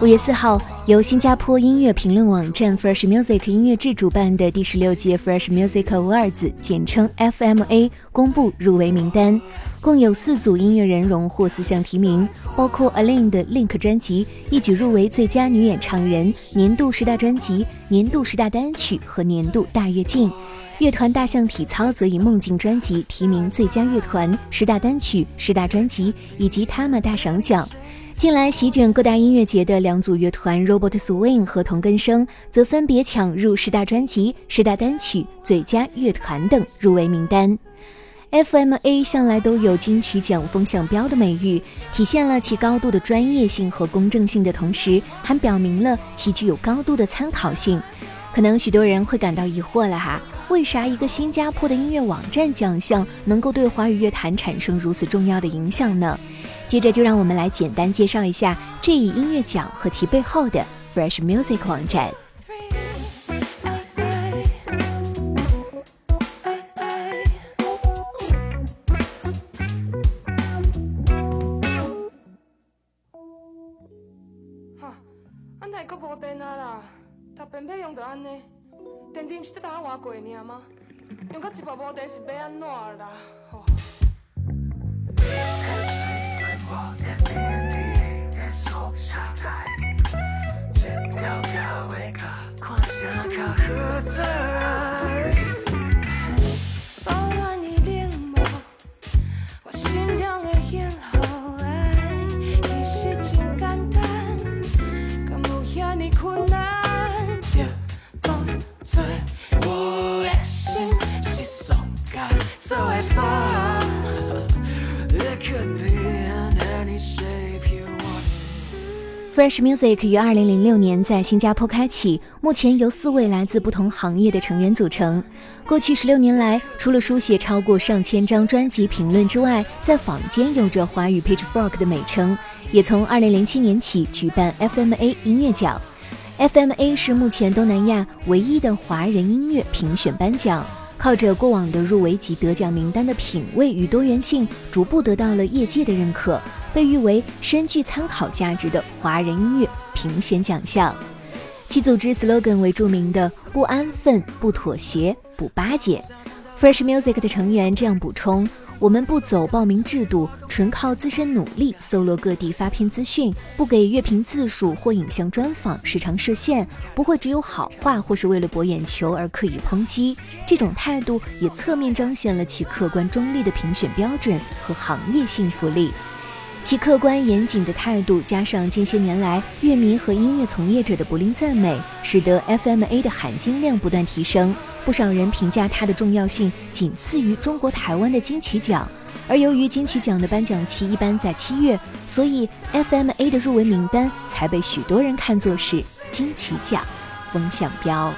五月四号，由新加坡音乐评论网站 Fresh Music 音乐制主办的第十六届 Fresh Music Awards（ 简称 FMA） 公布入围名单，共有四组音乐人荣获四项提名，包括 Alin 的 Link 专辑一举入围最佳女演唱人、年度十大专辑、年度十大单曲和年度大跃进。乐团大象体操则以梦境专辑提名最佳乐团、十大单曲、十大专辑以及他们大赏奖。近来席卷各大音乐节的两组乐团 Robot Swing 和同根生，则分别抢入十大专辑、十大单曲、最佳乐团等入围名单。FMA 向来都有金曲奖风向标的美誉，体现了其高度的专业性和公正性的同时，还表明了其具有高度的参考性。可能许多人会感到疑惑了哈，为啥一个新加坡的音乐网站奖项能够对华语乐坛产生如此重要的影响呢？接着就让我们来简单介绍一下这一音乐奖和其背后的 Fresh Music 网站。哈，安台阁无电啊啦，搭便配用着安尼，电池毋是得当换过尔吗？用到一百无电是要安怎啦？Fuck. Fresh Music 于二零零六年在新加坡开启，目前由四位来自不同行业的成员组成。过去十六年来，除了书写超过上千张专辑评论之外，在坊间有着华语 Pitchfork 的美称，也从二零零七年起举办 FMA 音乐奖。FMA 是目前东南亚唯一的华人音乐评选颁奖。靠着过往的入围及得奖名单的品味与多元性，逐步得到了业界的认可，被誉为深具参考价值的华人音乐评选奖项。其组织 slogan 为著名的“不安分、不妥协、不巴结”。Fresh Music 的成员这样补充。我们不走报名制度，纯靠自身努力，搜罗各地发片资讯，不给乐评字数或影像专访时长设限，不会只有好话或是为了博眼球而刻意抨击。这种态度也侧面彰显了其客观中立的评选标准和行业信服力。其客观严谨的态度，加上近些年来乐迷和音乐从业者的不吝赞美，使得 FMA 的含金量不断提升。不少人评价它的重要性仅次于中国台湾的金曲奖。而由于金曲奖的颁奖期一般在七月，所以 FMA 的入围名单才被许多人看作是金曲奖风向标。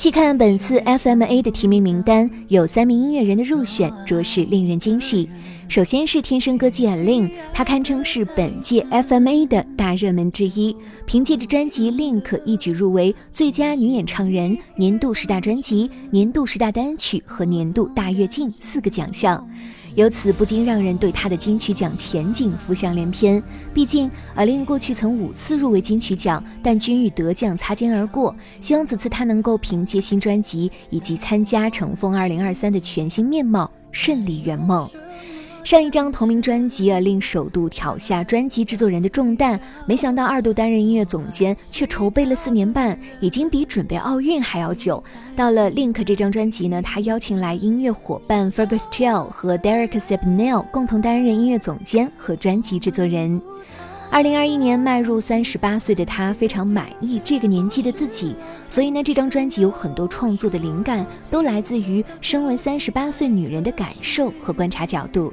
细看本次 FMA 的提名名单，有三名音乐人的入选，着实令人惊喜。首先是天生歌姬 Alin，她堪称是本届 FMA 的大热门之一，凭借着专辑《Link》一举入围最佳女演唱人、年度十大专辑、年度十大单曲和年度大跃进四个奖项。由此不禁让人对他的金曲奖前景浮想联翩。毕竟，阿令过去曾五次入围金曲奖，但均与得奖擦肩而过。希望此次他能够凭借新专辑以及参加《乘风二零二三》的全新面貌，顺利圆梦。上一张同名专辑啊，令首度挑下专辑制作人的重担，没想到二度担任音乐总监，却筹备了四年半，已经比准备奥运还要久。到了 Link 这张专辑呢，他邀请来音乐伙伴 Fergus Chill 和 Derek s e p n e l 共同担任音乐总监和专辑制作人。二零二一年迈入三十八岁的他非常满意这个年纪的自己，所以呢，这张专辑有很多创作的灵感都来自于身为三十八岁女人的感受和观察角度。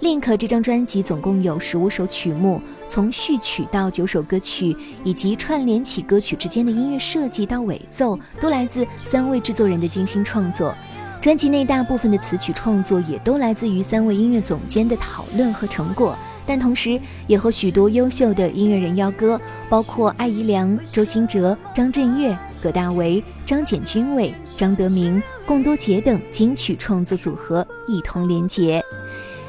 Link 这张专辑总共有十五首曲目，从序曲到九首歌曲，以及串联起歌曲之间的音乐设计到尾奏，都来自三位制作人的精心创作。专辑内大部分的词曲创作也都来自于三位音乐总监的讨论和成果，但同时也和许多优秀的音乐人邀歌，包括艾怡良、周兴哲、张震岳、葛大为、张简君伟、张德明、贡多杰等金曲创作组合一同连结。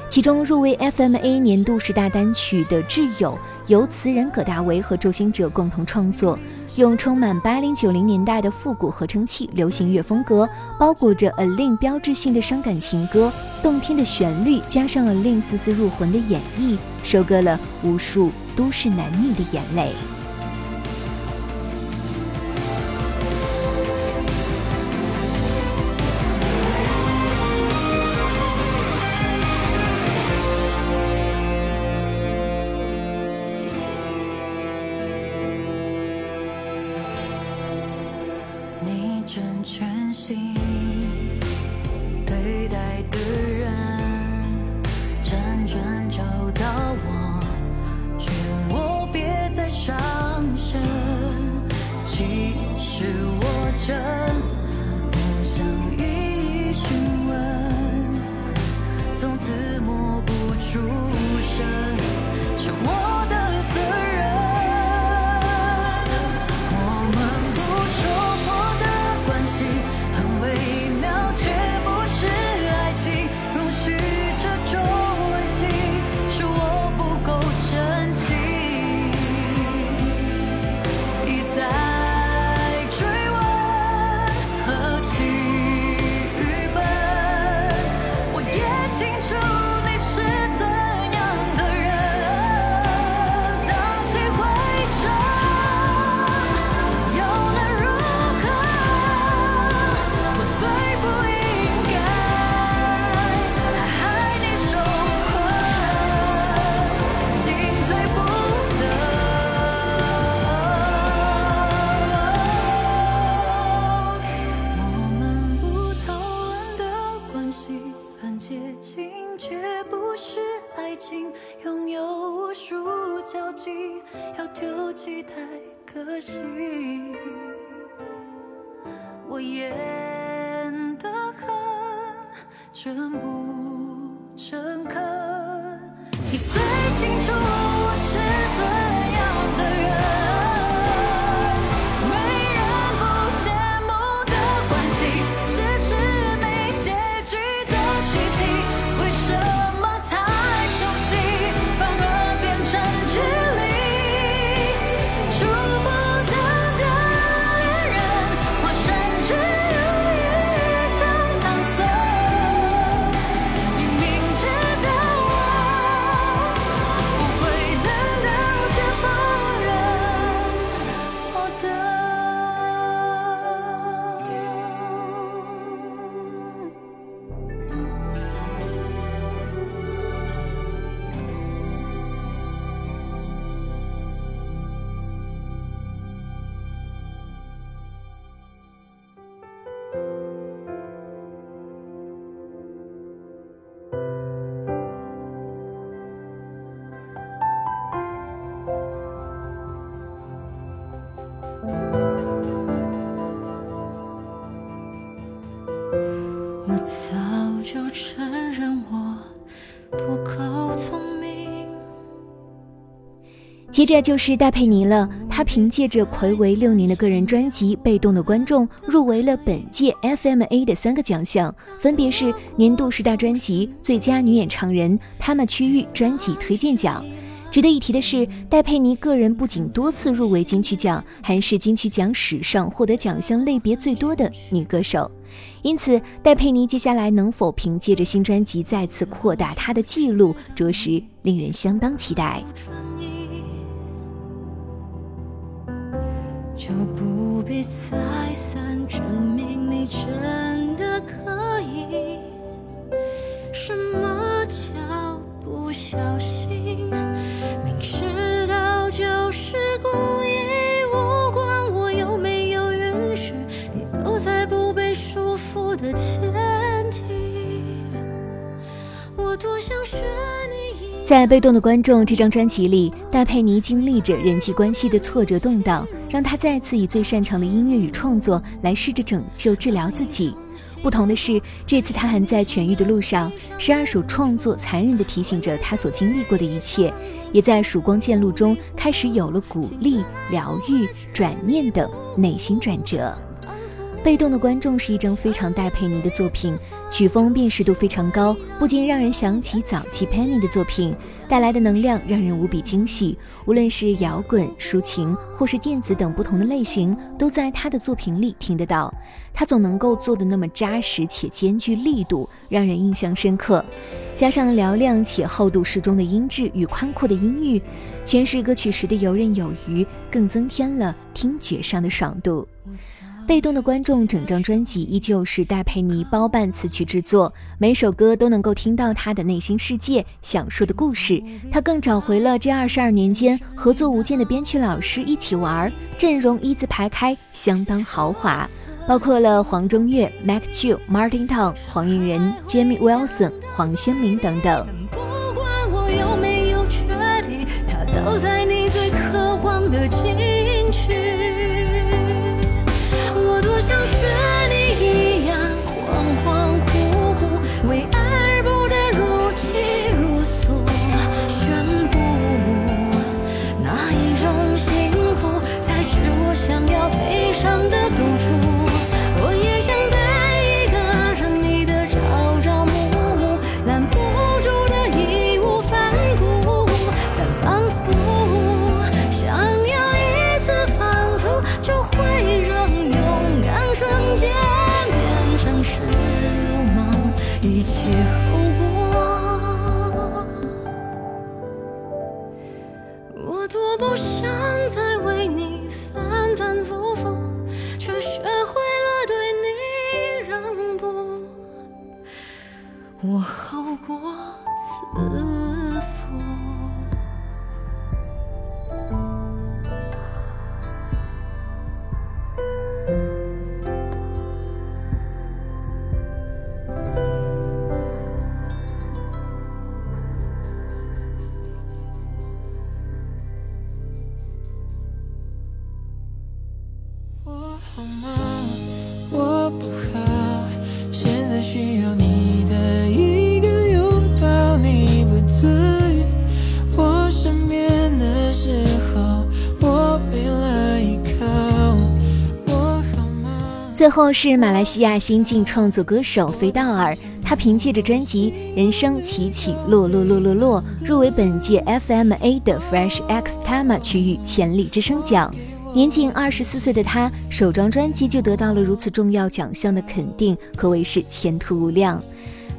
其中入围 FMA 年度十大单曲的《挚友》，由词人葛大为和周兴哲共同创作，用充满八零九零年代的复古合成器流行乐风格，包裹着 A Lin 标志性的伤感情歌，动听的旋律加上 A Lin 丝丝入魂的演绎，收割了无数都市男女的眼泪。你最清楚我是怎。就承认我不够聪明。接着就是戴佩妮了，她凭借着魁违六年的个人专辑《被动的观众》，入围了本届 FMA 的三个奖项，分别是年度十大专辑、最佳女演唱人、他们区域专辑推荐奖。值得一提的是，戴佩妮个人不仅多次入围金曲奖，还是金曲奖史上获得奖项类别最多的女歌手。因此，戴佩妮接下来能否凭借着新专辑再次扩大她的记录，着实令人相当期待。就不必再三证明你真的可以。什么叫不小心？在《被动的观众》这张专辑里，戴佩妮经历着人际关系的挫折动荡，让她再次以最擅长的音乐与创作来试着拯救、治疗自己。不同的是，这次她还在痊愈的路上。十二首创作残忍地提醒着她所经历过的一切，也在曙光渐露中开始有了鼓励、疗愈、转念等内心转折。被动的观众是一张非常戴佩妮的作品，曲风辨识度非常高，不禁让人想起早期 Penny 的作品，带来的能量让人无比惊喜。无论是摇滚、抒情，或是电子等不同的类型，都在他的作品里听得到。他总能够做的那么扎实且兼具力度，让人印象深刻。加上嘹亮且厚度适中的音质与宽阔的音域，诠释歌曲时的游刃有余，更增添了听觉上的爽度。被动的观众，整张专辑依旧是戴佩妮包办词曲制作，每首歌都能够听到她的内心世界想说的故事。她更找回了这二十二年间合作无间的编曲老师一起玩，阵容一字排开，相当豪华，包括了黄中岳、Mac Ju、Martin Tong、黄韵仁、Jamie Wilson、黄轩明等等。不管我有没有决定，它都在多不想再为你最后是马来西亚新晋创作歌手菲道尔，他凭借着专辑《人生起起落落落落落》入围本届 FMA 的 Fresh X Tama 区域潜力之声奖。年仅二十四岁的他，首张专辑就得到了如此重要奖项的肯定，可谓是前途无量。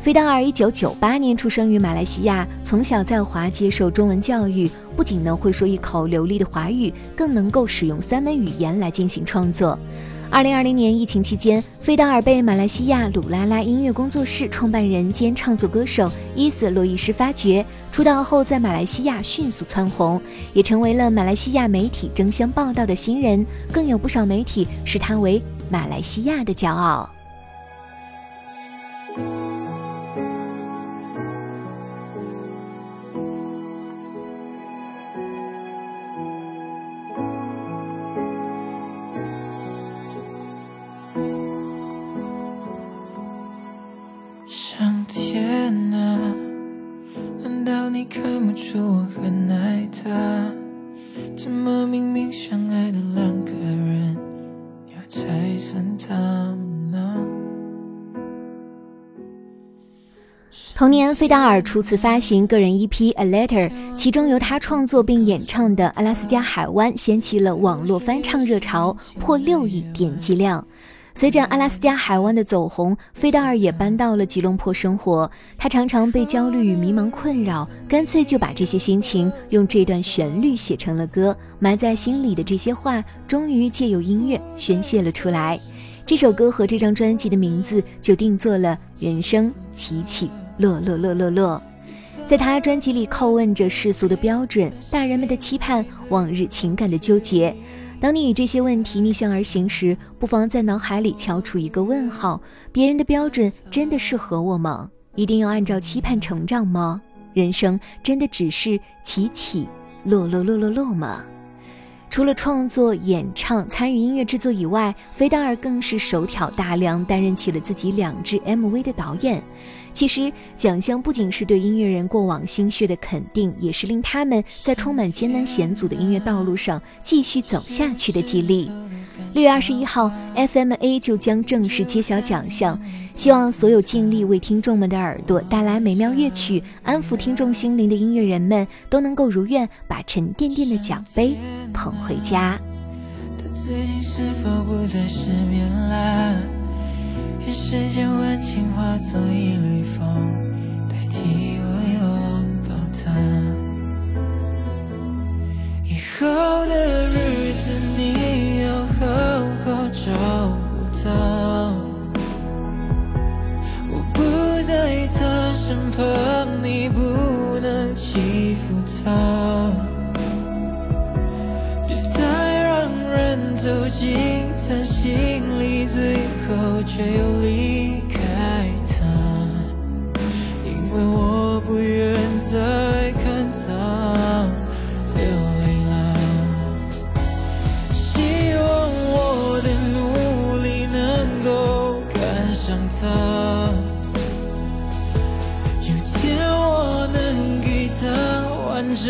菲道尔一九九八年出生于马来西亚，从小在华接受中文教育，不仅能会说一口流利的华语，更能够使用三门语言来进行创作。二零二零年疫情期间，费道尔被马来西亚鲁拉拉音乐工作室创办人兼创作歌手伊斯洛伊斯发掘，出道后在马来西亚迅速蹿红，也成为了马来西亚媒体争相报道的新人，更有不少媒体视他为马来西亚的骄傲。同年，费达尔初次发行个人 EP《A Letter》，其中由他创作并演唱的《阿拉斯加海湾》掀起了网络翻唱热潮，破六亿点击量。随着《阿拉斯加海湾》的走红，费达尔也搬到了吉隆坡生活。他常常被焦虑与迷茫困扰，干脆就把这些心情用这段旋律写成了歌。埋在心里的这些话，终于借由音乐宣泄了出来。这首歌和这张专辑的名字就定做了“人生起起乐乐乐乐乐”。在他专辑里叩问着世俗的标准、大人们的期盼、往日情感的纠结。当你与这些问题逆向而行时，不妨在脑海里敲出一个问号：别人的标准真的适合我吗？一定要按照期盼成长吗？人生真的只是起起落落落落落吗？除了创作、演唱、参与音乐制作以外，菲达尔更是手挑大梁，担任起了自己两支 MV 的导演。其实，奖项不仅是对音乐人过往心血的肯定，也是令他们在充满艰难险阻的音乐道路上继续走下去的激励。六月二十一号，FMA 就将正式揭晓奖项。希望所有尽力为听众们的耳朵带来美妙乐曲、安抚听众心灵的音乐人们，都能够如愿把沉甸甸的奖杯捧回家。最近是否不再失眠啦？愿世间温情化作一缕风，却又离开他。因为我不愿再看他流泪了。希望我的努力能够赶上他，有天我能给他。完整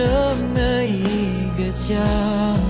的一个家。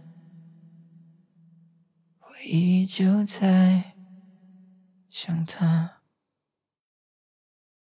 依旧在。想他。